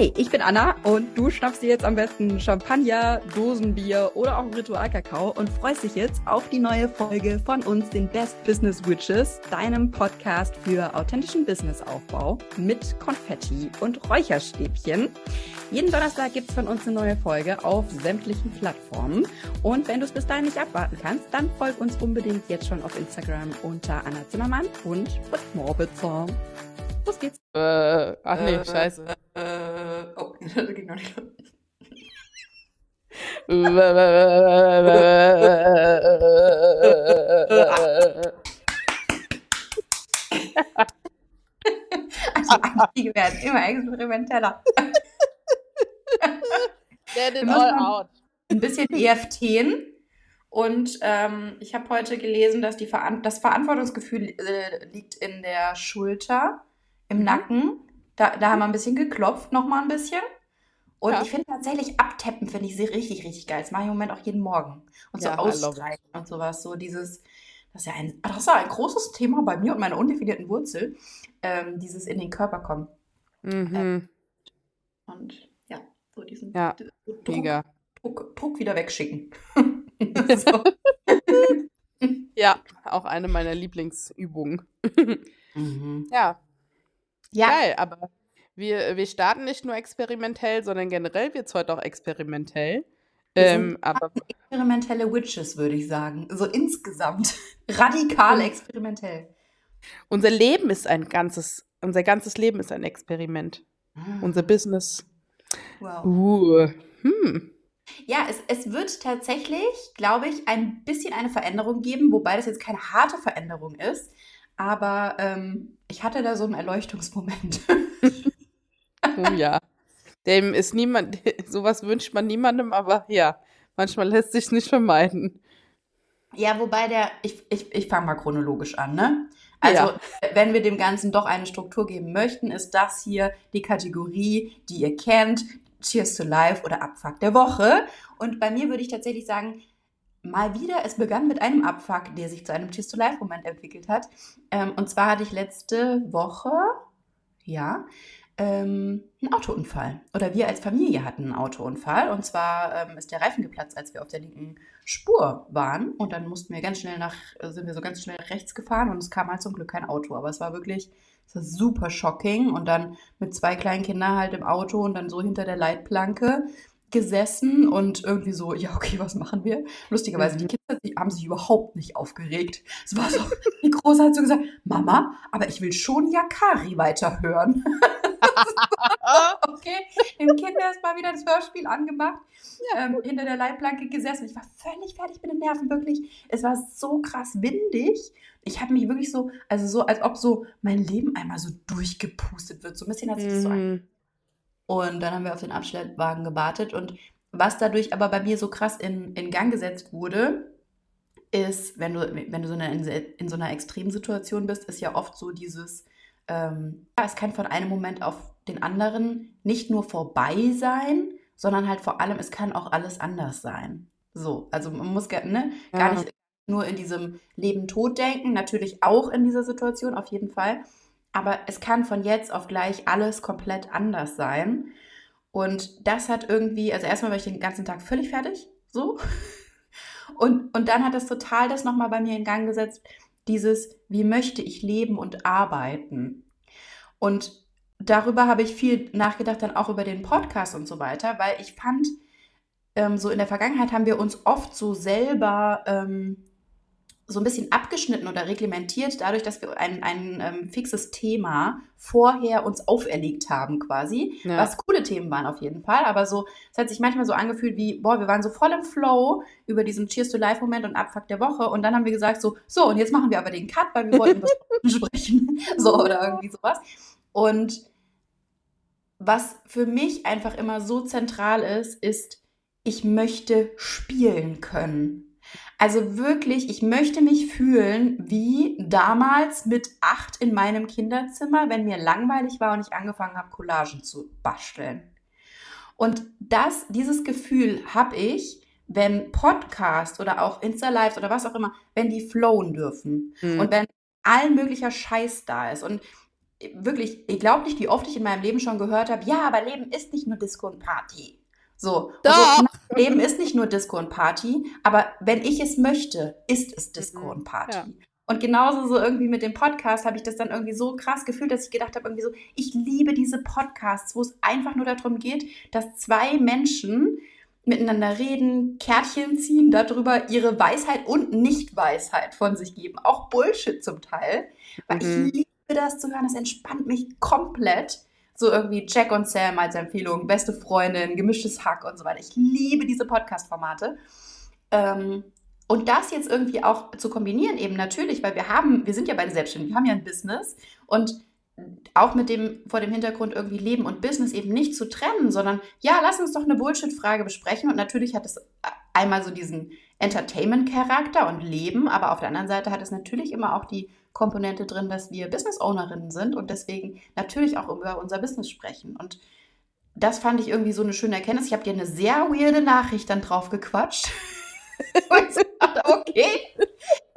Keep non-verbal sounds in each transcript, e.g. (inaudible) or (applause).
Hi, ich bin Anna und du schnappst dir jetzt am besten Champagner, Dosenbier oder auch Ritualkakao und freust dich jetzt auf die neue Folge von uns, den Best Business Witches, deinem Podcast für authentischen Businessaufbau mit Konfetti und Räucherstäbchen. Jeden Donnerstag gibt's von uns eine neue Folge auf sämtlichen Plattformen. Und wenn du es bis dahin nicht abwarten kannst, dann folg uns unbedingt jetzt schon auf Instagram unter Anna Zimmermann und Morbitzer. Los geht's. Äh, ach nee, Äh, scheiße. Äh, oh, (laughs) das ging noch nicht. Also Einstiege werden immer experimenteller. Get it all out. Ein bisschen EFTen. Und ähm, ich habe heute gelesen, dass die Veran das Verantwortungsgefühl äh, liegt in der Schulter, im Mhm. Nacken. Da, da haben wir ein bisschen geklopft, noch mal ein bisschen. Und Ja. ich finde tatsächlich abtappen, finde ich sehr richtig, richtig geil. Das mache ich im Moment auch jeden Morgen. Und so Ja, ausstreichen und sowas. So dieses, das ist ja ein, das ist ja ein großes Thema bei mir und meiner undefinierten Wurzel. Ähm, dieses in den Körper kommen. Mhm. Und ja, so diesen Ja, Druck, mega. Druck, Druck wieder wegschicken. (laughs) (laughs) Ja, auch eine meiner Lieblingsübungen. mhm. Ja, Ja, geil, aber wir, wir starten nicht nur experimentell, sondern generell wird es heute auch experimentell. Wir Ähm, aber experimentelle Witches, würde ich sagen. So insgesamt. (laughs) Radikal experimentell. unser Leben ist ein ganzes, unser ganzes Leben ist ein Experiment. Unser Business. Wow. Uh, hm. Ja, es, es wird tatsächlich, glaube ich, ein bisschen eine Veränderung geben, wobei das jetzt keine harte Veränderung ist. Aber ähm, ich hatte da so einen Erleuchtungsmoment. Oh ja. Dem ist niemand, (laughs) sowas wünscht man niemandem, aber ja, manchmal lässt sich nicht vermeiden. Ja, wobei der, ich, ich, ich fange mal chronologisch an, ne? Also, Ja. wenn wir dem Ganzen doch eine Struktur geben möchten, ist das hier die Kategorie, die ihr kennt, Cheers to Life oder Abfuck der Woche. Und bei mir würde ich tatsächlich sagen, mal wieder, es begann mit einem Abfuck, der sich zu einem Cheers to Life-Moment entwickelt hat. Ähm, und zwar hatte ich letzte Woche, ja, ähm, einen Autounfall. Oder wir als Familie hatten einen Autounfall. Und zwar ähm, ist der Reifen geplatzt, als wir auf der linken Spur waren. Und dann mussten wir ganz schnell nach, äh, sind wir so ganz schnell rechts gefahren und es kam halt zum Glück kein Auto. Aber es war wirklich, es war super shocking. Und dann mit zwei kleinen Kindern halt im Auto und dann so hinter der Leitplanke gesessen und irgendwie so, ja, okay, was machen wir? Lustigerweise, die Mhm. Kinder die haben sich überhaupt nicht aufgeregt. Es war so, die Große hat so gesagt, Mama, aber ich will schon Yakari weiterhören. (laughs) okay, dem Kind erstmal wieder das Hörspiel angemacht, ähm, hinter der Leitplanke gesessen. Ich war völlig fertig mit den Nerven, wirklich. Es war so krass windig. Ich habe mich wirklich so, also so, als ob so mein Leben einmal so durchgepustet wird. So ein bisschen hat sich das so an. Und dann haben wir auf den Abschleppwagen gewartet. Und was dadurch aber bei mir so krass in, in Gang gesetzt wurde, ist, wenn du, wenn du so eine, in so einer Extremsituation bist, ist ja oft so dieses, ähm, ja, es kann von einem Moment auf den anderen nicht nur vorbei sein, sondern halt vor allem, es kann auch alles anders sein. So, also man muss gar, ne, gar Ja. nicht nur in diesem Leben-Tod denken, natürlich auch in dieser Situation, auf jeden Fall. Aber es kann von jetzt auf gleich alles komplett anders sein. Und das hat irgendwie, also erstmal war ich den ganzen Tag völlig fertig, so. (laughs) Und, und dann hat das total das nochmal bei mir in Gang gesetzt, dieses, wie möchte ich leben und arbeiten. Und darüber habe ich viel nachgedacht, dann auch über den Podcast und so weiter, weil ich fand, ähm, so in der Vergangenheit haben wir uns oft so selber ähm, so ein bisschen abgeschnitten oder reglementiert, dadurch, dass wir ein, ein ähm, fixes Thema vorher uns auferlegt haben, quasi. Ja. Was coole Themen waren auf jeden Fall, aber so, es hat sich manchmal so angefühlt wie, boah, wir waren so voll im Flow über diesen Cheers to Life-Moment und Abfuck der Woche und dann haben wir gesagt, so, so, und jetzt machen wir aber den Cut, weil wir wollten was (laughs) (laughs) sprechen. So, oder irgendwie sowas. Und was für mich einfach immer so zentral ist, ist, ich möchte spielen können. Also wirklich, ich möchte mich fühlen wie damals mit acht in meinem Kinderzimmer, wenn mir langweilig war und ich angefangen habe, Collagen zu basteln. Und das, dieses Gefühl habe ich, wenn Podcast oder auch Insta-Lives oder was auch immer, wenn die flowen dürfen Mhm. und wenn allen möglicher Scheiß da ist. Und wirklich, ich glaube nicht, wie oft ich in meinem Leben schon gehört habe, ja, aber Leben ist nicht nur Disco und Party. So, also, Leben ist nicht nur Disco und Party, aber wenn ich es möchte, ist es Disco mhm. und Party. Ja. Und genauso so irgendwie mit dem Podcast habe ich das dann irgendwie so krass gefühlt, dass ich gedacht habe, irgendwie so, ich liebe diese Podcasts, wo es einfach nur darum geht, dass zwei Menschen miteinander reden, Kärtchen ziehen, darüber ihre Weisheit und Nicht-Weisheit von sich geben. Auch Bullshit zum Teil. Weil mhm. ich liebe das zu hören, das entspannt mich komplett. So irgendwie Jack und Sam als Empfehlung, beste Freundin, gemischtes Hack und so weiter. Ich liebe diese Podcast-Formate. Ähm, und das jetzt irgendwie auch zu kombinieren, eben natürlich, weil wir haben, wir sind ja beide selbstständig, wir haben ja ein Business und auch mit dem, vor dem Hintergrund irgendwie Leben und Business eben nicht zu trennen, sondern ja, lass uns doch eine Bullshit-Frage besprechen. Und natürlich hat es einmal so diesen Entertainment-Charakter und Leben, aber auf der anderen Seite hat es natürlich immer auch die Komponente drin, dass wir Business-Ownerinnen sind und deswegen natürlich auch über unser Business sprechen. Und das fand ich irgendwie so eine schöne Erkenntnis. Ich habe dir eine sehr weirde Nachricht dann drauf gequatscht. (laughs) und dachte, okay.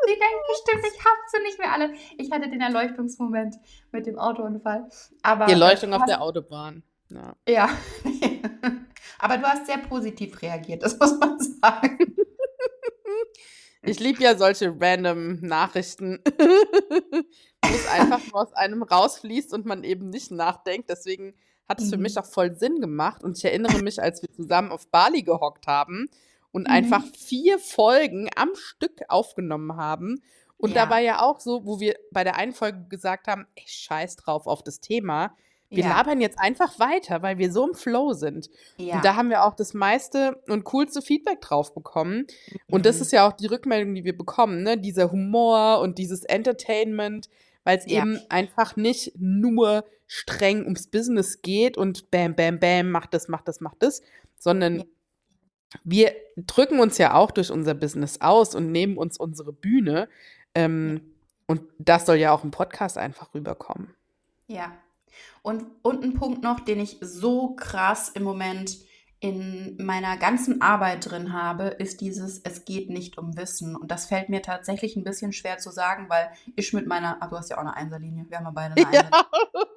Sie denken bestimmt, ich hab sie nicht mehr alle. Ich hatte den Erleuchtungsmoment mit dem Autounfall. Aber Die Erleuchtung auf der Autobahn. Ja. ja. (laughs) Aber du hast sehr positiv reagiert, das muss man sagen. (laughs) Ich liebe ja solche random Nachrichten, (laughs) wo es einfach (laughs) nur aus einem rausfließt und man eben nicht nachdenkt. Deswegen hat es für mich mhm. auch voll Sinn gemacht. Und ich erinnere mich, als wir zusammen auf Bali gehockt haben und mhm. einfach vier Folgen am Stück aufgenommen haben. Und ja. da war ja auch so, wo wir bei der einen Folge gesagt haben, ey, scheiß drauf auf das Thema. Wir ja. labern jetzt einfach weiter, weil wir so im Flow sind. Ja. Und da haben wir auch das meiste und coolste Feedback drauf bekommen. Mhm. Und das mhm. ist ja auch die Rückmeldung, die wir bekommen, ne? Dieser Humor und dieses Entertainment, weil es ja. eben einfach nicht nur streng ums Business geht und bam, bam, bam, mach das, mach das, mach das, sondern wir drücken uns ja auch durch unser Business aus und nehmen uns unsere Bühne. Ähm, und das soll ja auch im Podcast einfach rüberkommen. Ja. Und, und ein Punkt noch, den ich so krass im Moment in meiner ganzen Arbeit drin habe, ist dieses, es geht nicht um Wissen. Und das fällt mir tatsächlich ein bisschen schwer zu sagen, weil ich mit meiner, ach, du hast ja auch eine Einserlinie, wir haben ja beide eine. Ja.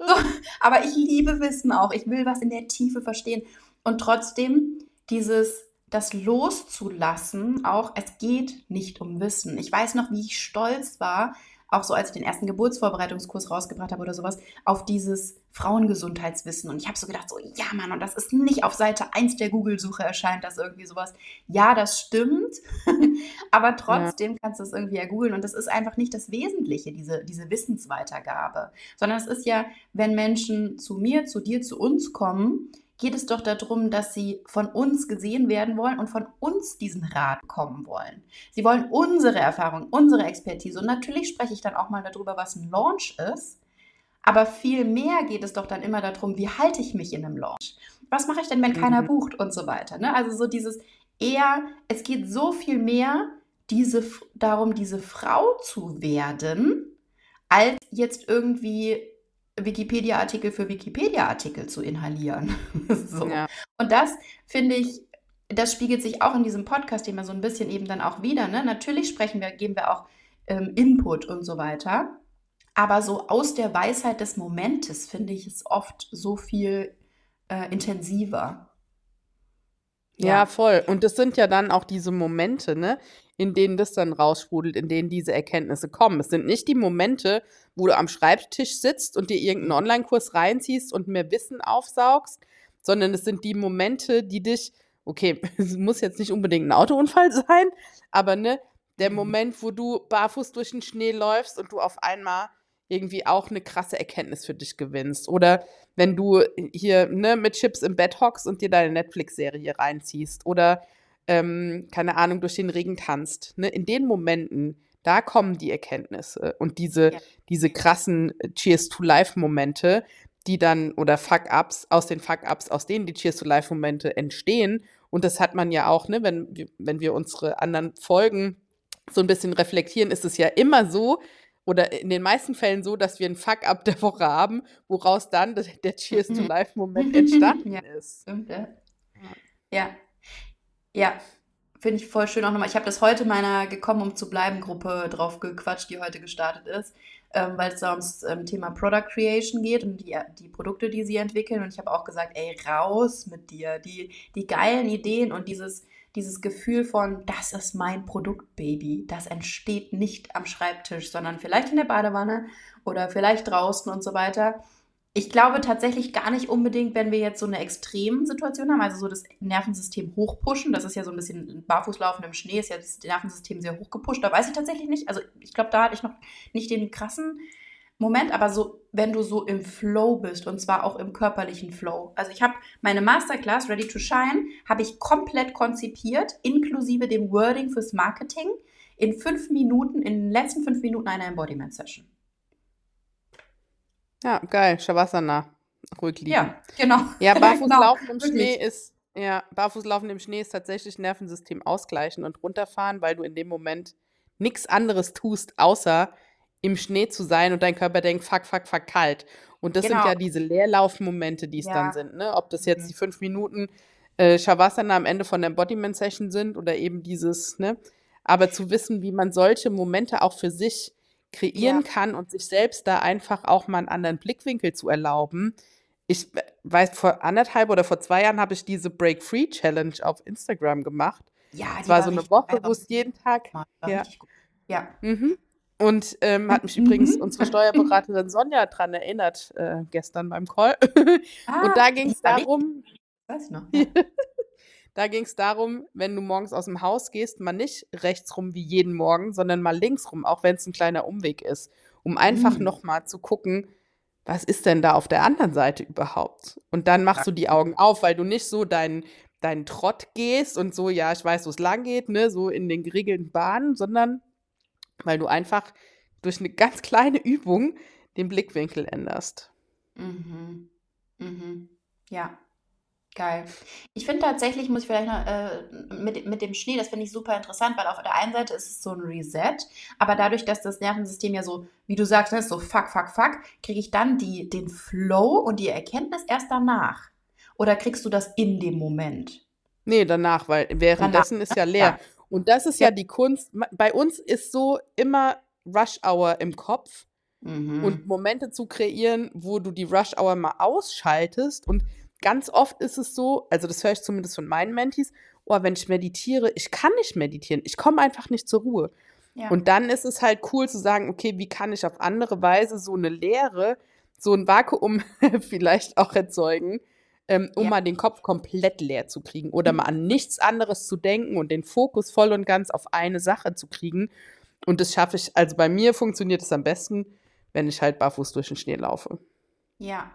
So, aber ich liebe Wissen auch, ich will was in der Tiefe verstehen. Und trotzdem dieses, das loszulassen, auch es geht nicht um Wissen. Ich weiß noch, wie ich stolz war, auch so als ich den ersten Geburtsvorbereitungskurs rausgebracht habe oder sowas, auf dieses Frauengesundheitswissen. Und ich habe so gedacht, so, ja Mann, und das ist nicht auf Seite 1 der Google-Suche erscheint das irgendwie sowas. Ja, das stimmt, (laughs) aber trotzdem ja. kannst du es irgendwie ja googeln. Und das ist einfach nicht das Wesentliche, diese, diese Wissensweitergabe, sondern es ist ja, wenn Menschen zu mir, zu dir, zu uns kommen, geht es doch darum, dass sie von uns gesehen werden wollen und von uns diesen Rat kommen wollen. Sie wollen unsere Erfahrung, unsere Expertise. Und natürlich spreche ich dann auch mal darüber, was ein Launch ist. Aber viel mehr geht es doch dann immer darum, wie halte ich mich in einem Launch? Was mache ich denn, wenn keiner mhm. bucht und so weiter? Ne? Also so dieses eher, es geht so viel mehr diese, darum, diese Frau zu werden, als jetzt irgendwie Wikipedia-Artikel für Wikipedia-Artikel zu inhalieren. (laughs) so. Ja. Und das finde ich, das spiegelt sich auch in diesem Podcast immer so ein bisschen eben dann auch wieder. Ne? Natürlich sprechen wir, geben wir auch ähm, Input und so weiter. Aber so aus der Weisheit des Momentes finde ich es oft so viel äh, intensiver. Ja. ja, voll. Und das sind ja dann auch diese Momente, ne, in denen das dann raussprudelt, in denen diese Erkenntnisse kommen. Es sind nicht die Momente, wo du am Schreibtisch sitzt und dir irgendeinen Online-Kurs reinziehst und mehr Wissen aufsaugst, sondern es sind die Momente, die dich, okay, (laughs) es muss jetzt nicht unbedingt ein Autounfall (laughs) sein, aber ne, der mhm. Moment, wo du barfuß durch den Schnee läufst und du auf einmal irgendwie auch eine krasse Erkenntnis für dich gewinnst. Oder wenn du hier ne, mit Chips im Bett hockst und dir deine Netflix-Serie reinziehst. Oder, ähm, keine Ahnung, durch den Regen tanzt. Ne? In den Momenten, da kommen die Erkenntnisse und diese, ja. diese krassen Cheers to Life-Momente, die dann, oder Fuck-Ups, aus den Fuck-Ups, aus denen die Cheers to Life-Momente entstehen. Und das hat man ja auch, ne, wenn, wenn wir unsere anderen Folgen so ein bisschen reflektieren, ist es ja immer so, oder in den meisten Fällen so, dass wir ein Fuck-up der Woche haben, woraus dann der Cheers to. (laughs) Life-Moment entstanden ja, ist. Stimmt, ja. ja. Ja. finde ich voll schön auch nochmal. Ich habe das heute meiner Gekommen, um zu bleiben Gruppe drauf gequatscht, die heute gestartet ist, ähm, weil es da ums ähm, Thema Product Creation geht und die, die Produkte, die sie entwickeln. Und ich habe auch gesagt, ey, raus mit dir. Die, die geilen Ideen und dieses, dieses Gefühl von, das ist mein Produktbaby, das entsteht nicht am Schreibtisch, sondern vielleicht in der Badewanne oder vielleicht draußen und so weiter. Ich glaube tatsächlich gar nicht unbedingt, wenn wir jetzt so eine Extremsituation haben, also so das Nervensystem hochpushen. Das ist ja so ein bisschen Barfußlaufen im Schnee, ist ja das Nervensystem sehr hochgepusht. Da weiß ich tatsächlich nicht. Also ich glaube, da hatte ich noch nicht den krassen Moment, aber so, wenn du so im Flow bist und zwar auch im körperlichen Flow. Also ich habe meine Masterclass Ready to Shine, habe ich komplett konzipiert, inklusive dem Wording fürs Marketing, in fünf Minuten, in den letzten fünf Minuten einer Embodiment-Session. Ja, geil. Shavasana. Ruhig liegen. Ja, genau. Ja, (laughs) Barfußlaufen genau, im Schnee ist, ja, Barfußlaufen im Schnee ist tatsächlich Nervensystem ausgleichen und runterfahren, weil du in dem Moment nichts anderes tust, außer im Schnee zu sein und dein Körper denkt, fuck, fuck, fuck, kalt. Und das genau. sind ja diese Leerlaufmomente, die es ja. dann sind. Ne? Ob das jetzt mhm. die fünf Minuten äh, Shavasana am Ende von der Embodiment-Session sind oder eben dieses, ne? Aber zu wissen, wie man solche Momente auch für sich kreieren ja. kann und sich selbst da einfach auch mal einen anderen Blickwinkel zu erlauben. Ich weiß, vor anderthalb oder vor zwei Jahren habe ich diese Break Free Challenge auf Instagram gemacht. Ja, es war, war so eine Woche, wo es jeden Tag. Ja. ja. Mhm. Und ähm, hat mich (laughs) mhm. übrigens unsere Steuerberaterin Sonja daran erinnert, äh, gestern beim Call. (laughs) Ah, und da ging es darum. Ich weiß noch. (laughs) Ja. Da ging es darum, wenn du morgens aus dem Haus gehst, mal nicht rechts rum wie jeden Morgen, sondern mal links rum, auch wenn es ein kleiner Umweg ist, um einfach mhm. nochmal zu gucken, was ist denn da auf der anderen Seite überhaupt? Und dann machst du die Augen auf, weil du nicht so deinen deinen Trott gehst und so, ja, ich weiß, wo es lang geht, ne, so in den geregelten Bahnen, sondern weil du einfach durch eine ganz kleine Übung den Blickwinkel änderst. Mhm. Mhm. Ja, Geil. Ich finde tatsächlich, muss ich vielleicht noch äh, mit, mit dem Schnee, das finde ich super interessant, weil auf der einen Seite ist es so ein Reset, aber dadurch, dass das Nervensystem ja so, wie du sagst, ne, so fuck, fuck, fuck, kriege ich dann die, den Flow und die Erkenntnis erst danach. Oder kriegst du das in dem Moment? Nee, danach, weil währenddessen danach, ist ja leer. Ja. Und das ist ja. ja die Kunst. Bei uns ist so immer Rush Hour im Kopf mhm. und Momente zu kreieren, wo du die Rush Hour mal ausschaltest und ganz oft ist es so, also das höre ich zumindest von meinen Mentees, oh, wenn ich meditiere, ich kann nicht meditieren, ich komme einfach nicht zur Ruhe. Ja. Und dann ist es halt cool zu sagen, okay, wie kann ich auf andere Weise so eine Leere, so ein Vakuum (laughs) vielleicht auch erzeugen, ähm, um ja. mal den Kopf komplett leer zu kriegen oder mhm. mal an nichts anderes zu denken und den Fokus voll und ganz auf eine Sache zu kriegen. Und das schaffe ich, also bei mir funktioniert es am besten, wenn ich halt barfuß durch den Schnee laufe. Ja,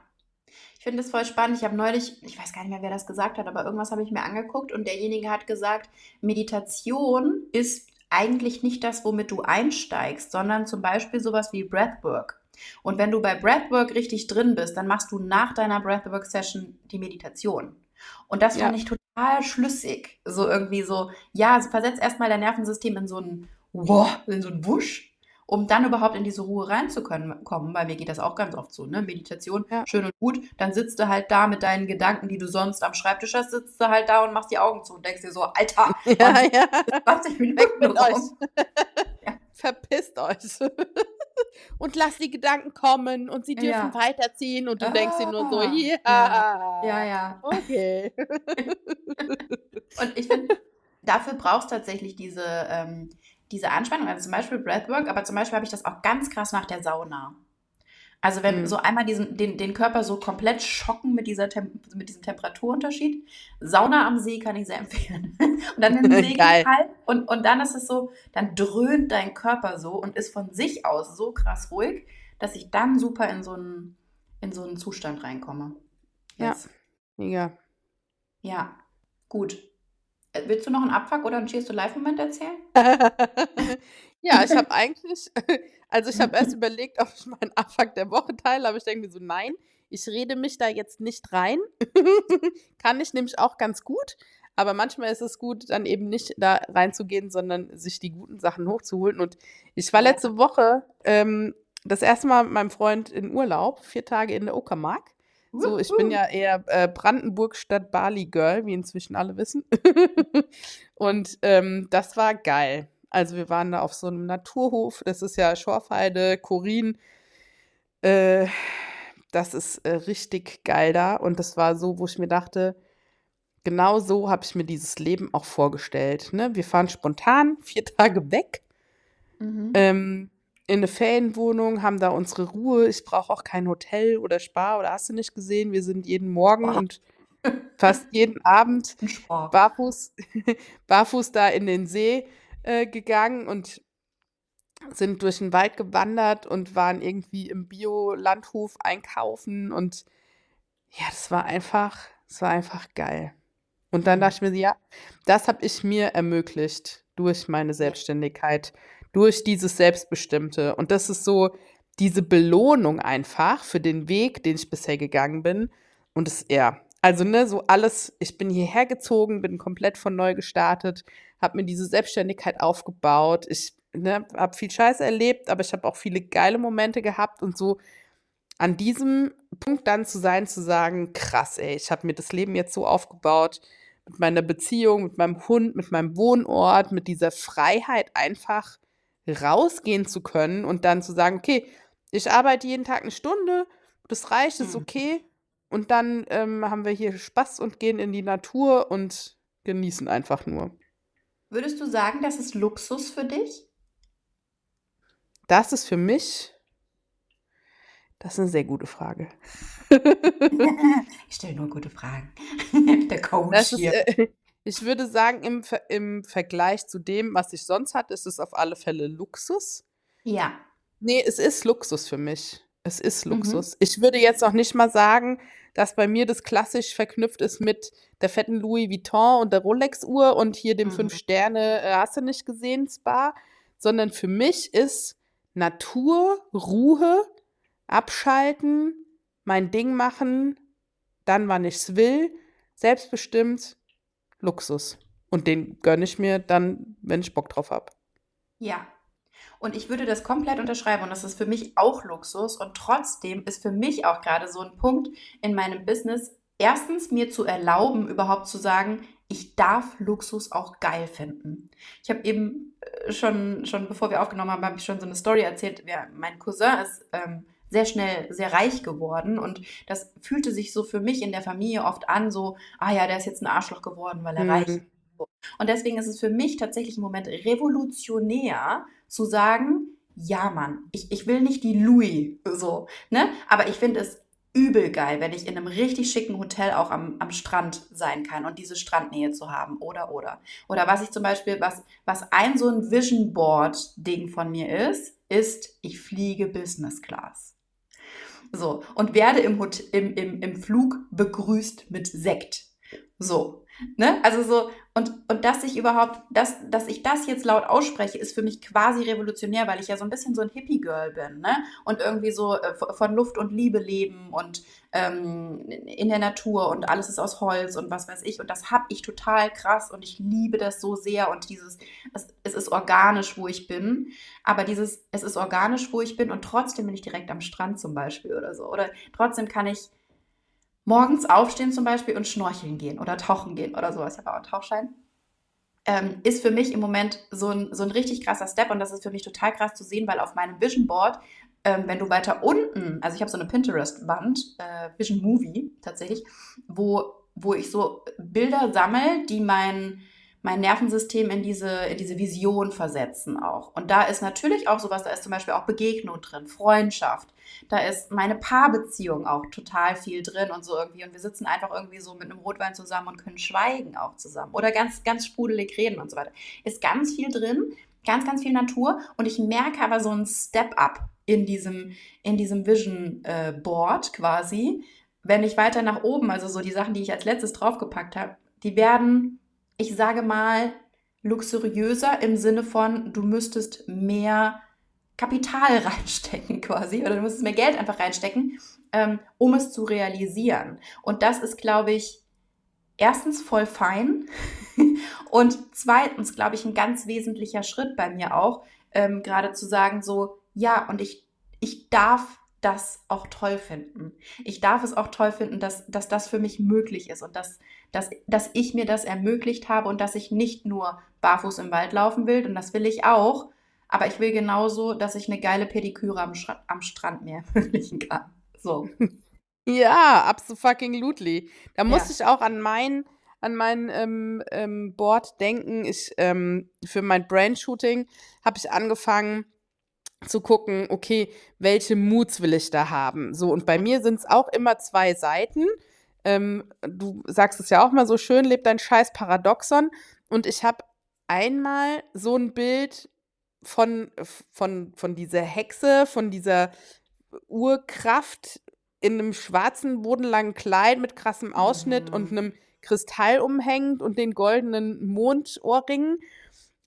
ich finde das voll spannend. Ich habe neulich, ich weiß gar nicht mehr, wer das gesagt hat, aber irgendwas habe ich mir angeguckt und derjenige hat gesagt, Meditation ist eigentlich nicht das, womit du einsteigst, sondern zum Beispiel sowas wie Breathwork. Und wenn du bei Breathwork richtig drin bist, dann machst du nach deiner Breathwork-Session die Meditation. Und das fand ja. ich total schlüssig. So irgendwie so, ja, also versetz erstmal dein Nervensystem in so einen, wow, in so einen Wusch um dann überhaupt in diese Ruhe reinzukommen, weil mir geht das auch ganz oft so, ne? Meditation, ja. schön und gut, dann sitzt du halt da mit deinen Gedanken, die du sonst am Schreibtisch hast, sitzt du halt da und machst die Augen zu und denkst dir so, Alter, (laughs) ja, ja. 20 Minuten mit euch. (laughs) ja. Verpisst euch. (laughs) und lass die Gedanken kommen und sie dürfen ja. weiterziehen und du ah, denkst dir nur so, ja, ja, ja, ja. okay. und ich finde, dafür brauchst du tatsächlich diese, ähm, diese Anspannung, also zum Beispiel Breathwork, aber zum Beispiel habe ich das auch ganz krass nach der Sauna. Also wenn mhm. so einmal diesen, den, den Körper so komplett schocken mit, dieser mit diesem Temperaturunterschied. Sauna am See kann ich sehr empfehlen. (laughs) und dann im (laughs) See kalt und, und dann ist es so, dann dröhnt dein Körper so und ist von sich aus so krass ruhig, dass ich dann super in so einen, in so einen Zustand reinkomme. Jetzt. Ja, mega. Ja, gut. Äh, willst du noch einen Abfuck oder einen Cheers to Life-Moment erzählen? (laughs) ja, ich (laughs) habe eigentlich, (laughs) also ich habe erst überlegt, ob ich meinen Abfuck der Woche teile, aber ich denke mir so, nein, ich rede mich da jetzt nicht rein. Kann ich nämlich auch ganz gut. Aber manchmal ist es gut, dann eben nicht da reinzugehen, sondern sich die guten Sachen hochzuholen. Und ich war letzte Woche ähm, das erste Mal mit meinem Freund in Urlaub, vier Tage in der Uckermark. So, ich bin ja eher äh, Brandenburg statt Bali Girl, wie inzwischen alle wissen. (laughs) und ähm, das war geil. Also wir waren da auf so einem Naturhof. Das ist ja Schorfheide, Korin. Äh, das ist äh, richtig geil da. Und das war so, wo ich mir dachte, genau so habe ich mir dieses Leben auch vorgestellt. Ne? Wir fahren spontan vier (laughs) Tage weg mhm. ähm, in eine Ferienwohnung, haben da unsere Ruhe. Ich brauche auch kein Hotel oder Spa oder hast du nicht gesehen? Wir sind jeden Morgen oh. und fast jeden (laughs) Abend barfuß, (laughs) barfuß da in den See äh, gegangen und sind durch den Wald gewandert und waren irgendwie im Bio-Landhof einkaufen und ja, das war einfach, das war einfach geil. Und dann dachte ich mir, ja, das habe ich mir ermöglicht durch meine Selbstständigkeit, durch dieses Selbstbestimmte. Und das ist so diese Belohnung einfach für den Weg, den ich bisher gegangen bin. Und es, ja, also, ne, so alles, ich bin hierher gezogen, bin komplett von neu gestartet, habe mir diese Selbstständigkeit aufgebaut. Ich ne, habe viel Scheiß erlebt, aber ich habe auch viele geile Momente gehabt und so an diesem Punkt dann zu sein, zu sagen, krass, ey, ich habe mir das Leben jetzt so aufgebaut, mit meiner Beziehung, mit meinem Hund, mit meinem Wohnort, mit dieser Freiheit einfach rausgehen zu können und dann zu sagen, okay, ich arbeite jeden Tag eine Stunde, das reicht, ist mhm. okay. Und dann ähm, haben wir hier Spaß und gehen in die Natur und genießen einfach nur. Würdest du sagen, das ist Luxus für dich? Das ist für mich das ist eine sehr gute Frage. (laughs) ich stelle nur gute Fragen. (laughs) Der Coach das hier. Ist, äh, ich würde sagen, im, im Vergleich zu dem, was ich sonst hatte, ist es auf alle Fälle Luxus. Ja. Nee, es ist Luxus für mich. Es ist mhm. Luxus. Mhm. Ich würde jetzt auch nicht mal sagen, dass bei mir das klassisch verknüpft ist mit der fetten Louis Vuitton und der Rolex-Uhr und hier dem mhm. Fünf-Sterne, äh, hast du nicht gesehen, Spa, sondern für mich ist Natur, Ruhe, abschalten, mein Ding machen, dann, wann ich es will, selbstbestimmt, Luxus. Und den gönne ich mir dann, wenn ich Bock drauf habe. Ja. Und ich würde das komplett unterschreiben und das ist für mich auch Luxus. Und trotzdem ist für mich auch gerade so ein Punkt in meinem Business, erstens mir zu erlauben, überhaupt zu sagen, ich darf Luxus auch geil finden. Ich habe eben äh, schon, schon bevor wir aufgenommen haben, habe ich schon so eine Story erzählt. Ja, mein Cousin ist ähm, sehr schnell sehr reich geworden und das fühlte sich so für mich in der Familie oft an, so, ah ja, der ist jetzt ein Arschloch geworden, weil er mhm. reich ist. Und deswegen ist es für mich tatsächlich im Moment revolutionär zu sagen, ja, Mann, ich, ich will nicht die Louis so, ne? Aber ich finde es übel geil, wenn ich in einem richtig schicken Hotel auch am, am Strand sein kann und diese Strandnähe zu haben. Oder, oder. Oder was ich zum Beispiel, was, was ein so ein Vision Board-Ding von mir ist, ist, ich fliege Business Class. So, und werde im, Hotel, im, im, im Flug begrüßt mit Sekt. So, ne? Also so, und, und dass ich überhaupt, dass, dass ich das jetzt laut ausspreche, ist für mich quasi revolutionär, weil ich ja so ein bisschen so ein Hippie-Girl bin, ne? Und irgendwie so äh, von Luft und Liebe leben und ähm, in der Natur und alles ist aus Holz und was weiß ich. Und das habe ich total krass und ich liebe das so sehr. Und dieses, es, es ist organisch, wo ich bin. Aber dieses, es ist organisch, wo ich bin und trotzdem bin ich direkt am Strand zum Beispiel oder so. Oder trotzdem kann ich morgens aufstehen zum Beispiel und schnorcheln gehen oder tauchen gehen oder sowas. Ich habe auch einen Tauchschein. Ähm, ist für mich im Moment so ein, so ein richtig krasser Step und das ist für mich total krass zu sehen, weil auf meinem Vision Board, ähm, wenn du weiter unten, also ich habe so eine Pinterest-Wand, äh, Vision Movie tatsächlich, wo, wo ich so Bilder sammle, die mein mein Nervensystem in diese, in diese Vision versetzen auch. Und da ist natürlich auch sowas, da ist zum Beispiel auch Begegnung drin, Freundschaft. Da ist meine Paarbeziehung auch total viel drin und so irgendwie. Und wir sitzen einfach irgendwie so mit einem Rotwein zusammen und können schweigen auch zusammen. Oder ganz, ganz sprudelig reden und so weiter. Ist ganz viel drin, ganz, ganz viel Natur. Und ich merke aber so ein Step-up in diesem, in diesem Vision äh, Board quasi. Wenn ich weiter nach oben, also so die Sachen, die ich als letztes draufgepackt habe, die werden ich sage mal, luxuriöser im Sinne von, du müsstest mehr Kapital (laughs) reinstecken quasi oder du müsstest mehr Geld einfach reinstecken, ähm, um es zu realisieren. Und das ist, glaube ich, erstens voll fein (laughs) und zweitens, glaube ich, ein ganz wesentlicher Schritt bei mir auch, ähm, gerade zu sagen so, ja, und ich, ich darf das auch toll finden. Ich darf es auch toll finden, dass, dass das für mich möglich ist und dass, dass, dass ich mir das ermöglicht habe und dass ich nicht nur barfuß im Wald laufen will und das will ich auch, aber ich will genauso, dass ich eine geile Pediküre am, Sch am Strand mir (laughs) ermöglichen kann. So. (laughs) Ja, absolutely. Da muss ja. ich auch an mein, an mein ähm, ähm, Board denken. Ich, ähm, für mein Brand-Shooting habe ich angefangen, zu gucken, okay, welche Moods will ich da haben? So, und bei mir sind es auch immer zwei Seiten. Ähm, du sagst es ja auch mal so schön, lebt dein scheiß Paradoxon. Und ich habe einmal so ein Bild von, von, von dieser Hexe, von dieser Urkraft in einem schwarzen, bodenlangen Kleid mit krassem Ausschnitt mhm. und einem Kristall umhängt und den goldenen Mondohrringen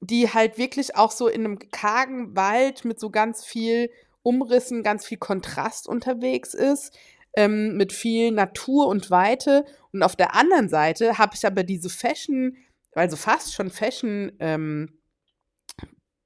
die halt wirklich auch so in einem kargen Wald mit so ganz viel Umrissen, ganz viel Kontrast unterwegs ist, ähm, mit viel Natur und Weite. Und auf der anderen Seite habe ich aber diese Fashion, also fast schon Fashion, ähm,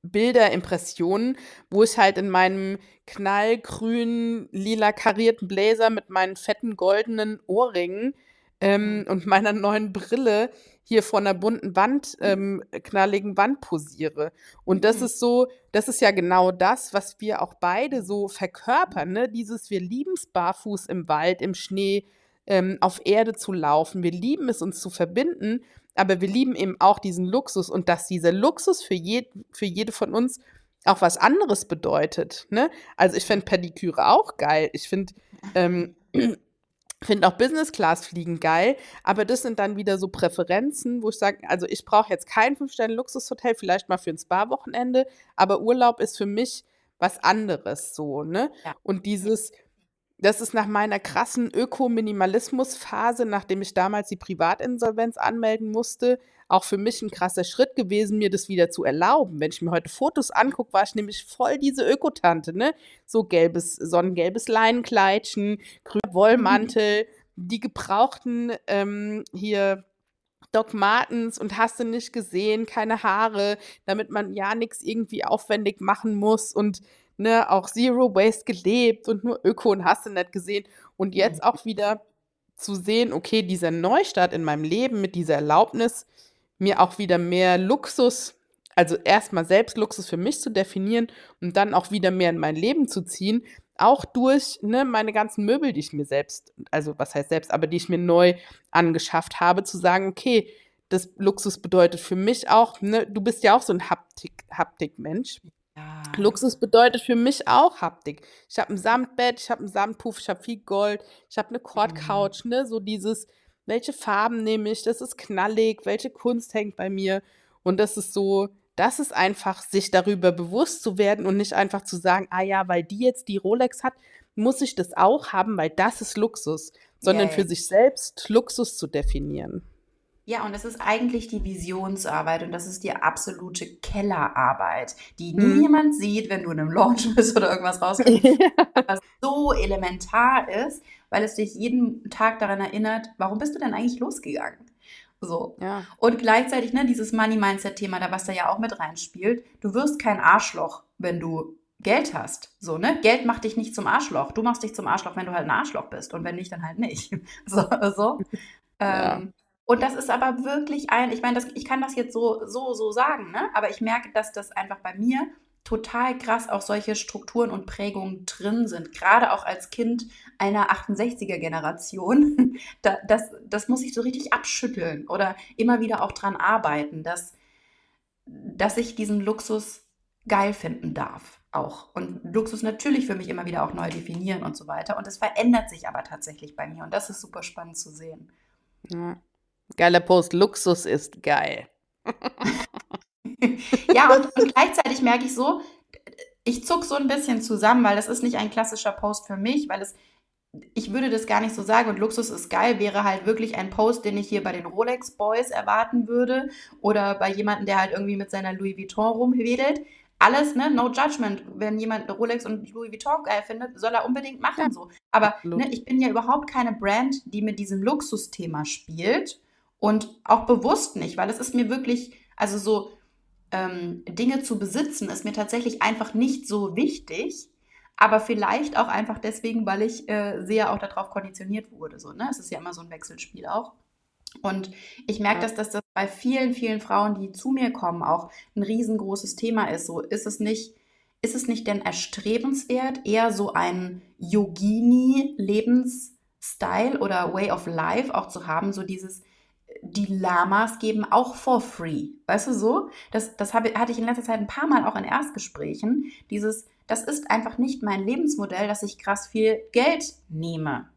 Bilder, Impressionen, wo ich halt in meinem knallgrünen, lila karierten Blazer mit meinen fetten goldenen Ohrringen ähm, und meiner neuen Brille hier vor einer bunten Wand, ähm, knalligen Wand posiere. Und das mhm. ist so, das ist ja genau das, was wir auch beide so verkörpern, ne? Dieses, wir lieben es barfuß im Wald, im Schnee, ähm, auf Erde zu laufen. Wir lieben es, uns zu verbinden, aber wir lieben eben auch diesen Luxus und dass dieser Luxus für, je, für jede von uns auch was anderes bedeutet. Ne? Also ich finde Pediküre auch geil. Ich finde ähm, (laughs) Finde auch Business Class Fliegen geil, aber das sind dann wieder so Präferenzen, wo ich sage, also ich brauche jetzt kein Fünf-Sterne-Luxushotel, vielleicht mal für ein Spa-Wochenende, aber Urlaub ist für mich was anderes so, ne? Ja. Und dieses, das ist nach meiner krassen Öko-Minimalismus-Phase, nachdem ich damals die Privatinsolvenz anmelden musste, auch für mich ein krasser Schritt gewesen, mir das wieder zu erlauben. Wenn ich mir heute Fotos angucke, war ich nämlich voll diese Ökotante, ne? So gelbes, sonnengelbes Leinenkleidchen, grüner Wollmantel, die gebrauchten ähm, hier Doc Martens und hast du nicht gesehen, keine Haare, damit man ja nichts irgendwie aufwendig machen muss und ne, auch Zero Waste gelebt und nur Öko und hast du nicht gesehen. Und jetzt mhm. auch wieder zu sehen, okay, dieser Neustart in meinem Leben mit dieser Erlaubnis, mir auch wieder mehr Luxus, also erstmal selbst Luxus für mich zu definieren und dann auch wieder mehr in mein Leben zu ziehen, auch durch ne, meine ganzen Möbel, die ich mir selbst, also was heißt selbst, aber die ich mir neu angeschafft habe, zu sagen, okay, das Luxus bedeutet für mich auch, ne, du bist ja auch so ein Haptik, Haptik-Mensch. Ja. Luxus bedeutet für mich auch Haptik. Ich habe ein Samtbett, ich habe einen Samtpuff, ich habe viel Gold, ich habe eine Cord-Couch, mhm. ne, so dieses, welche Farben nehme ich, das ist knallig, welche Kunst hängt bei mir. Und das ist so, das ist einfach, sich darüber bewusst zu werden und nicht einfach zu sagen, ah ja, weil die jetzt die Rolex hat, muss ich das auch haben, weil das ist Luxus, sondern yeah. für sich selbst Luxus zu definieren. Ja, und das ist eigentlich die Visionsarbeit und das ist die absolute Kellerarbeit, die hm. niemand sieht, wenn du in einem Launch bist oder irgendwas rauskommst, (laughs) was so elementar ist, weil es dich jeden Tag daran erinnert, warum bist du denn eigentlich losgegangen? So. Ja. Und gleichzeitig, ne, dieses Money-Mindset-Thema, da was da ja auch mit reinspielt, du wirst kein Arschloch, wenn du Geld hast. So, ne? Geld macht dich nicht zum Arschloch. Du machst dich zum Arschloch, wenn du halt ein Arschloch bist. Und wenn nicht, dann halt nicht. (laughs) so, so. Ja. Ähm, und das ist aber wirklich ein, ich meine, ich kann das jetzt so, so, so sagen, ne? aber ich merke, dass das einfach bei mir total krass auch solche Strukturen und Prägungen drin sind. Gerade auch als Kind einer 68er-Generation. (laughs) Da, das, das muss ich so richtig abschütteln oder immer wieder auch dran arbeiten, dass, dass ich diesen Luxus geil finden darf. Auch. Und Luxus natürlich für mich immer wieder auch neu definieren und so weiter. Und es verändert sich aber tatsächlich bei mir. Und das ist super spannend zu sehen. Ja. Geiler Post, Luxus ist geil. (laughs) ja, und, und gleichzeitig merke ich so, ich zuck so ein bisschen zusammen, weil das ist nicht ein klassischer Post für mich, weil es, ich würde das gar nicht so sagen und Luxus ist geil wäre halt wirklich ein Post, den ich hier bei den Rolex Boys erwarten würde oder bei jemandem, der halt irgendwie mit seiner Louis Vuitton rumwedelt. Alles, ne, no judgment. Wenn jemand Rolex und Louis Vuitton geil findet, soll er unbedingt machen ja, so. Aber ne, ich bin ja überhaupt keine Brand, die mit diesem Luxusthema spielt und auch bewusst nicht, weil es ist mir wirklich, also so ähm, Dinge zu besitzen, ist mir tatsächlich einfach nicht so wichtig. aber vielleicht auch einfach deswegen, weil ich äh, sehr auch darauf konditioniert wurde. So, ne? Es ist ja immer so ein Wechselspiel auch. Und ich merke, dass, dass das bei vielen, vielen Frauen, die zu mir kommen, auch ein riesengroßes Thema ist. So ist es nicht, ist es nicht denn erstrebenswert, eher so einen Yogini-Lebensstil oder Way of Life auch zu haben, so dieses, die Lamas geben auch for free. Weißt du so? Das, das habe, hatte ich in letzter Zeit ein paar Mal auch in Erstgesprächen. Dieses, das ist einfach nicht mein Lebensmodell, dass ich krass viel Geld nehme.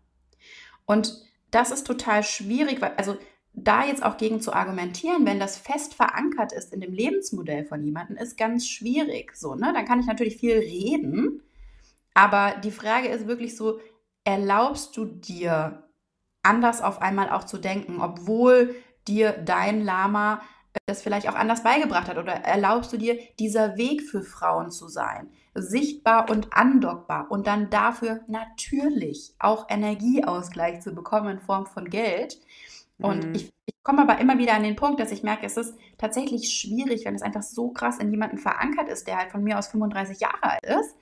Und das ist total schwierig, weil, also da jetzt auch gegen zu argumentieren, wenn das fest verankert ist in dem Lebensmodell von jemandem, ist ganz schwierig. So, ne? Dann kann ich natürlich viel reden, aber die Frage ist wirklich so, erlaubst du dir anders auf einmal auch zu denken, obwohl dir dein Lama das vielleicht auch anders beigebracht hat oder erlaubst du dir, dieser Weg für Frauen zu sein, sichtbar und andockbar und dann dafür natürlich auch Energieausgleich zu bekommen in Form von Geld. Und mhm. ich, ich komme aber immer wieder an den Punkt, dass ich merke, es ist tatsächlich schwierig, wenn es einfach so krass in jemanden verankert ist, der halt von mir aus 35 Jahre alt ist,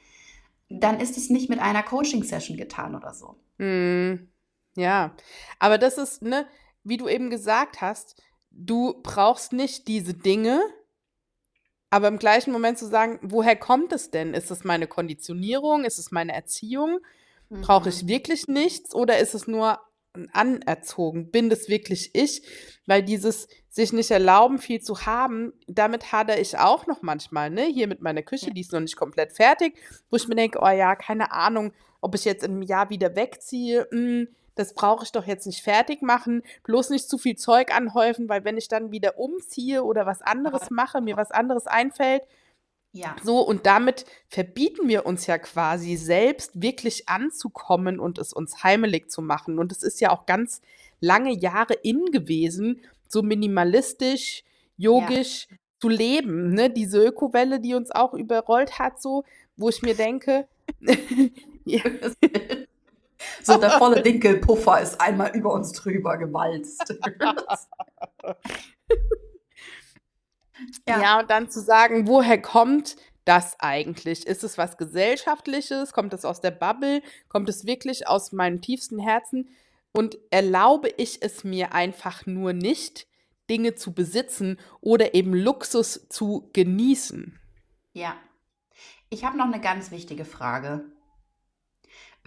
dann ist es nicht mit einer Coaching-Session getan oder so. Mhm. Ja, aber das ist, ne, wie du eben gesagt hast, du brauchst nicht diese Dinge, aber im gleichen Moment zu sagen, woher kommt es denn? Ist es meine Konditionierung? Ist es meine Erziehung? Brauche ich mhm. wirklich nichts oder ist es nur anerzogen? Bin das wirklich ich? Weil dieses sich nicht erlauben, viel zu haben, damit hadere ich auch noch manchmal, ne? Hier mit meiner Küche, die ist noch nicht komplett fertig, wo ich mir denke, oh ja, keine Ahnung, ob ich jetzt im Jahr wieder wegziehe. Hm, das brauche ich doch jetzt nicht fertig machen, bloß nicht zu viel Zeug anhäufen, weil wenn ich dann wieder umziehe oder was anderes mache, mir was anderes einfällt, ja. So, und damit verbieten wir uns ja quasi selbst wirklich anzukommen und es uns heimelig zu machen. Und es ist ja auch ganz lange Jahre in gewesen, so minimalistisch, yogisch ja. zu leben. Ne? Diese Ökowelle, die uns auch überrollt hat, so, wo ich mir denke, (laughs) ja. So der volle Dinkelpuffer ist einmal über uns drüber gewalzt. ja. ja, und dann zu sagen, woher kommt das eigentlich? Ist es was Gesellschaftliches? Kommt es aus der Bubble? Kommt es wirklich aus meinem tiefsten Herzen? Und erlaube ich es mir einfach nur nicht, Dinge zu besitzen oder eben Luxus zu genießen? Ja. Ich habe noch eine ganz wichtige Frage.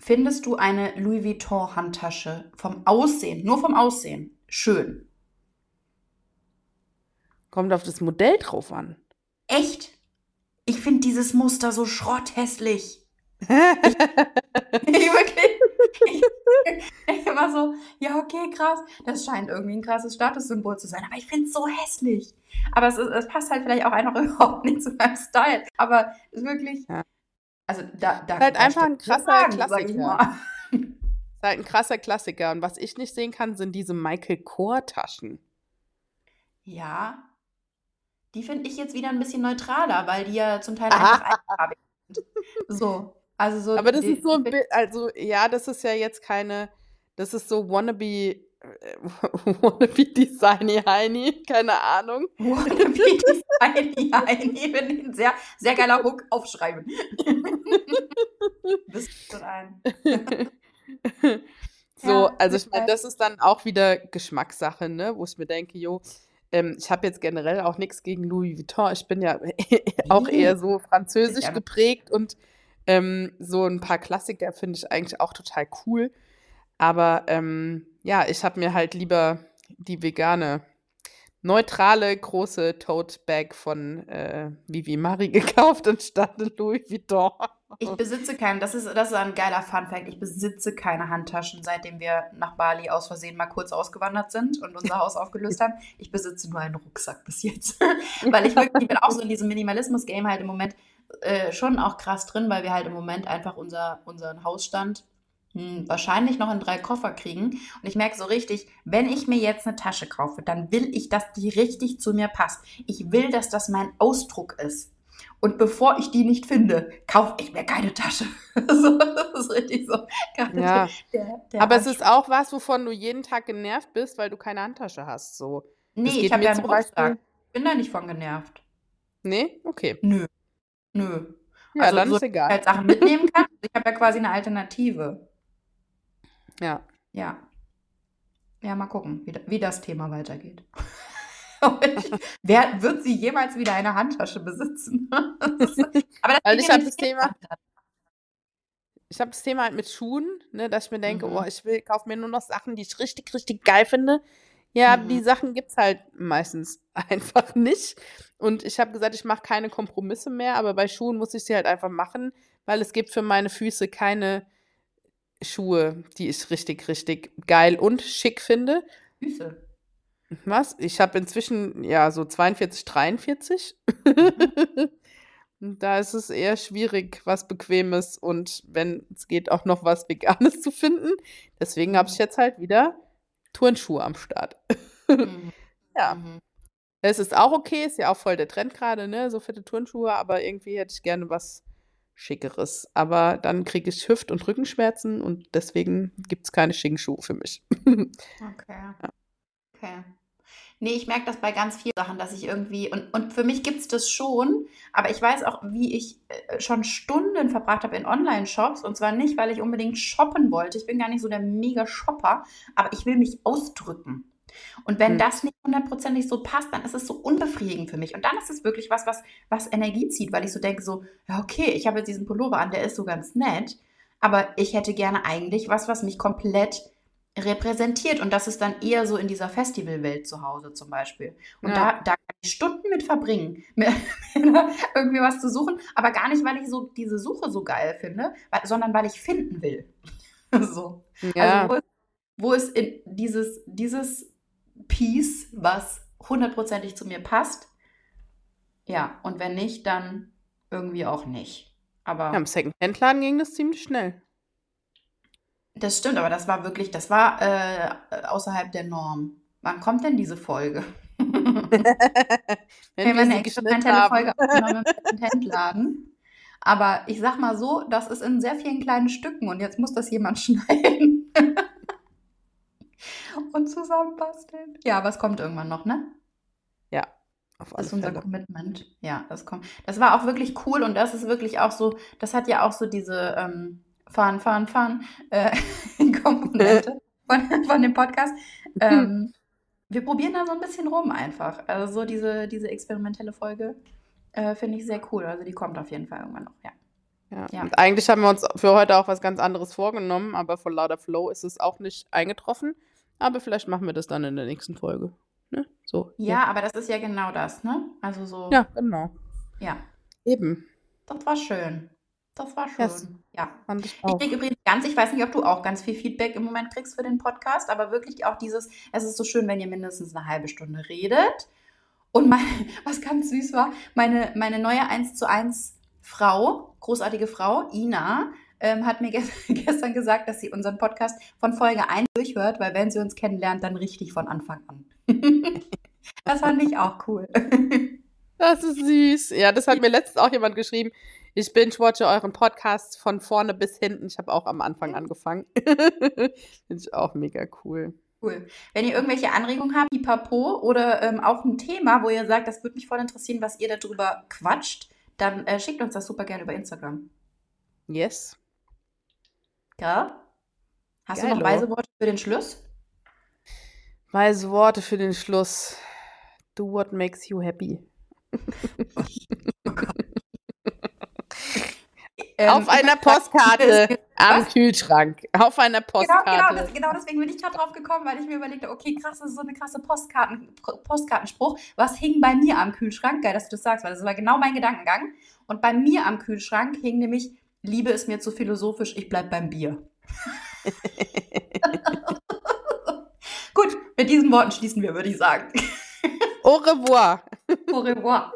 Findest du eine Louis Vuitton Handtasche vom Aussehen, nur vom Aussehen, schön? Kommt auf das Modell drauf an. Echt? Ich finde dieses Muster so schrotthässlich. (laughs) ich, (laughs) ich wirklich. Ich, ich war so, ja, okay, krass. Das scheint irgendwie ein krasses Statussymbol zu sein, aber ich finde es so hässlich. Aber es, es, passt halt vielleicht auch einfach (laughs) überhaupt nicht zu meinem Style. Aber es ist wirklich, ja. Also da, da halt einfach ein krasser sagen, Klassiker. (laughs) Ist halt ein krasser Klassiker. Und was ich nicht sehen kann, sind diese Michael Kors-Taschen. Ja. Die finde ich jetzt wieder ein bisschen neutraler, weil die ja zum Teil (laughs) einfach einfarbig sind. So. Also so Aber das ist so ein Bild, also ja, das ist ja jetzt keine, das ist so wannabe (laughs) Wannabe Designy Heini, keine Ahnung. Wannabe Designy Heini, wenn ich ein sehr, sehr geiler Hook aufschreiben. Bist du ein. (laughs) so, ja, also ich meine, das ist dann auch wieder Geschmackssache, ne? Wo ich mir denke, jo, ähm, ich habe jetzt generell auch nichts gegen Louis Vuitton. Ich bin ja (laughs) auch eher so französisch ja. geprägt und ähm, so ein paar Klassiker finde ich eigentlich auch total cool. Aber ähm, ja, ich habe mir halt lieber die vegane, neutrale, große Tote Bag von äh, Vivi Marie (laughs) gekauft anstatt Louis Vuitton. Ich besitze keinen, das ist, das ist ein geiler Fun-Fact. Ich besitze keine Handtaschen, seitdem wir nach Bali aus Versehen mal kurz ausgewandert sind und unser Haus aufgelöst haben. Ich besitze nur einen Rucksack bis jetzt. (laughs) weil ich wirklich, ich bin auch so in diesem Minimalismus-Game halt im Moment äh, schon auch krass drin, weil wir halt im Moment einfach unser, unseren Hausstand hm, wahrscheinlich noch in drei Koffer kriegen. Und ich merke so richtig, wenn ich mir jetzt eine Tasche kaufe, dann will ich, dass die richtig zu mir passt. Ich will, dass das mein Ausdruck ist. Und bevor ich die nicht finde, kaufe ich mir keine Tasche. (laughs) so, das ist richtig so. Ja. Der, der Aber es ist auch was, wovon du jeden Tag genervt bist, weil du keine Handtasche hast. So. Nee, ich habe ja einen Rucksack. Ich bin da nicht von genervt. Nee? Okay. Nö. Nö. Ja, also dann so, ist egal. halt Sachen mitnehmen kann. Ich habe ja quasi eine Alternative. Ja. Ja. Ja, mal gucken, wie, wie das Thema weitergeht. (laughs) ich, wer wird sie jemals wieder eine Handtasche besitzen? (laughs) aber geht ich habe das Thema, ich habe das Thema halt mit Schuhen, ne, dass ich mir denke, Mhm. oh, ich will, kaufe mir nur noch Sachen, die ich richtig, richtig geil finde. Ja, Mhm. die Sachen gibt's halt meistens (laughs) einfach nicht. Und ich habe gesagt, ich mache keine Kompromisse mehr, aber bei Schuhen muss ich sie halt einfach machen, weil es gibt für meine Füße keine Schuhe, die ich richtig, richtig geil und schick finde. Füße. Was? Ich habe inzwischen ja so 42, 43. Und Da ist es eher schwierig, was Bequemes und wenn es geht, auch noch was Veganes zu finden. Deswegen habe ich jetzt halt wieder Turnschuhe am Start. Mhm. (laughs) Ja, Mhm. es ist auch okay, ist ja auch voll der Trend gerade, ne? So fette Turnschuhe, aber irgendwie hätte ich gerne was Schickeres. Aber dann kriege ich Hüft- und Rückenschmerzen und deswegen gibt es keine schicken Schuhe für mich. (laughs) Okay. Okay. Nee, ich merke das bei ganz vielen Sachen, dass ich irgendwie, und, und für mich gibt es das schon, aber ich weiß auch, wie ich äh, schon Stunden verbracht habe in Online-Shops. Und zwar nicht, weil ich unbedingt shoppen wollte. Ich bin gar nicht so der Mega-Shopper, aber ich will mich ausdrücken. Und wenn Hm. das nicht hundertprozentig so passt, dann ist es so unbefriedigend für mich. Und dann ist es wirklich was, was, was Energie zieht, weil ich so denke, so, ja, okay, ich habe jetzt diesen Pullover an, der ist so ganz nett, aber ich hätte gerne eigentlich was, was mich komplett repräsentiert. Und das ist dann eher so in dieser Festivalwelt zu Hause zum Beispiel. Und Ja. da, da kann ich Stunden mit verbringen, (laughs) mir irgendwie was zu suchen, aber gar nicht, weil ich so diese Suche so geil finde, weil, sondern weil ich finden will. (laughs) so. Ja, Also wo ist, wo ist in dieses, dieses Piece, was hundertprozentig zu mir passt? Ja, und wenn nicht, dann irgendwie auch nicht. Aber ja, im Secondhand-Laden ging das ziemlich schnell. das stimmt, aber das war wirklich, das war äh, außerhalb der Norm. Wann kommt denn diese Folge? (laughs) Wenn Wir wir eine experimentelle. Folge aufgenommen im Secondhand-Laden. Aber ich sag mal so, das ist in sehr vielen kleinen Stücken und jetzt muss das jemand (laughs) schneiden. (laughs) und zusammenbasteln. Ja, aber es kommt irgendwann noch, ne? Ja, auf Das alle ist unser Fälle. Commitment. Ja, das kommt. Das war auch wirklich cool und das ist wirklich auch so, das hat ja auch so diese ähm, Fahren, Fahren, Fahren äh, (laughs) Komponente (laughs) von, von dem Podcast. Ähm, wir probieren da so ein bisschen rum einfach. Also so diese, diese experimentelle Folge äh, finde ich sehr cool. Also die kommt auf jeden Fall irgendwann noch, ja. Ja. Ja. Und eigentlich haben wir uns für heute auch was ganz anderes vorgenommen, aber vor lauter Flow ist es auch nicht eingetroffen. Aber vielleicht machen wir das dann in der nächsten Folge. Ne? So. Ja, aber das ist ja genau das, ne? Also so, Ja, genau. ja. Eben. Das war schön. Das war schön. Yes. Ja. Fand ich Ich kriege übrigens ganz, ich weiß nicht, ob du auch ganz viel Feedback im Moment kriegst für den Podcast, aber wirklich auch dieses, es ist so schön, wenn ihr mindestens eine halbe Stunde redet. Und mein, (laughs) was ganz süß war, meine, meine neue 1 zu 1 Frau, großartige Frau, Ina, ähm, hat mir ges (laughs) gestern gesagt, dass sie unseren Podcast von Folge 1 durchhört, weil wenn sie uns kennenlernt, dann richtig von Anfang an. (laughs) das fand ich auch cool. (laughs) Das ist süß. Ja, das hat mir letztens auch jemand geschrieben. Ich binge-watche euren Podcast von vorne bis hinten. Ich habe auch am Anfang angefangen. Finde ich auch mega cool. Cool. Wenn ihr irgendwelche Anregungen habt, pipapo, oder ähm, auch ein Thema, wo ihr sagt, das würde mich voll interessieren, was ihr darüber quatscht, dann äh, schickt uns das super gerne über Instagram. Yes. Ja? Hast du Geilo. noch weise Worte für den Schluss? Weise Worte für den Schluss. Do what makes you happy. (laughs) (laughs) Ähm, Auf einer (laughs) Postkarte am? Kühlschrank. Auf einer Genau, Postkarte. genau, das, genau deswegen bin ich gerade drauf gekommen, weil ich mir überlegte, okay, krass, das ist so eine krasse Postkarten, Postkartenspruch. Was hing bei mir am Kühlschrank? Geil, dass du das sagst, weil das war genau mein Gedankengang. Und bei mir am Kühlschrank hing nämlich, Liebe ist mir zu philosophisch, ich bleib beim Bier. (laughs) Gut, mit diesen Worten schließen wir, würde ich sagen. Au revoir. Au revoir.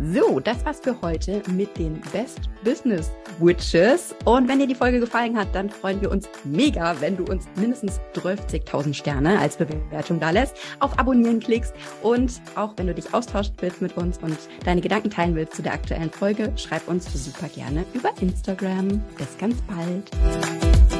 So, das war's für heute mit den Best Business Witches. Und wenn dir die Folge gefallen hat, dann freuen wir uns mega, wenn du uns mindestens 12.000 Sterne als Bewertung da lässt, auf Abonnieren klickst und auch wenn du dich austauschen willst mit uns und deine Gedanken teilen willst zu der aktuellen Folge, schreib uns super gerne über Instagram. Bis ganz bald.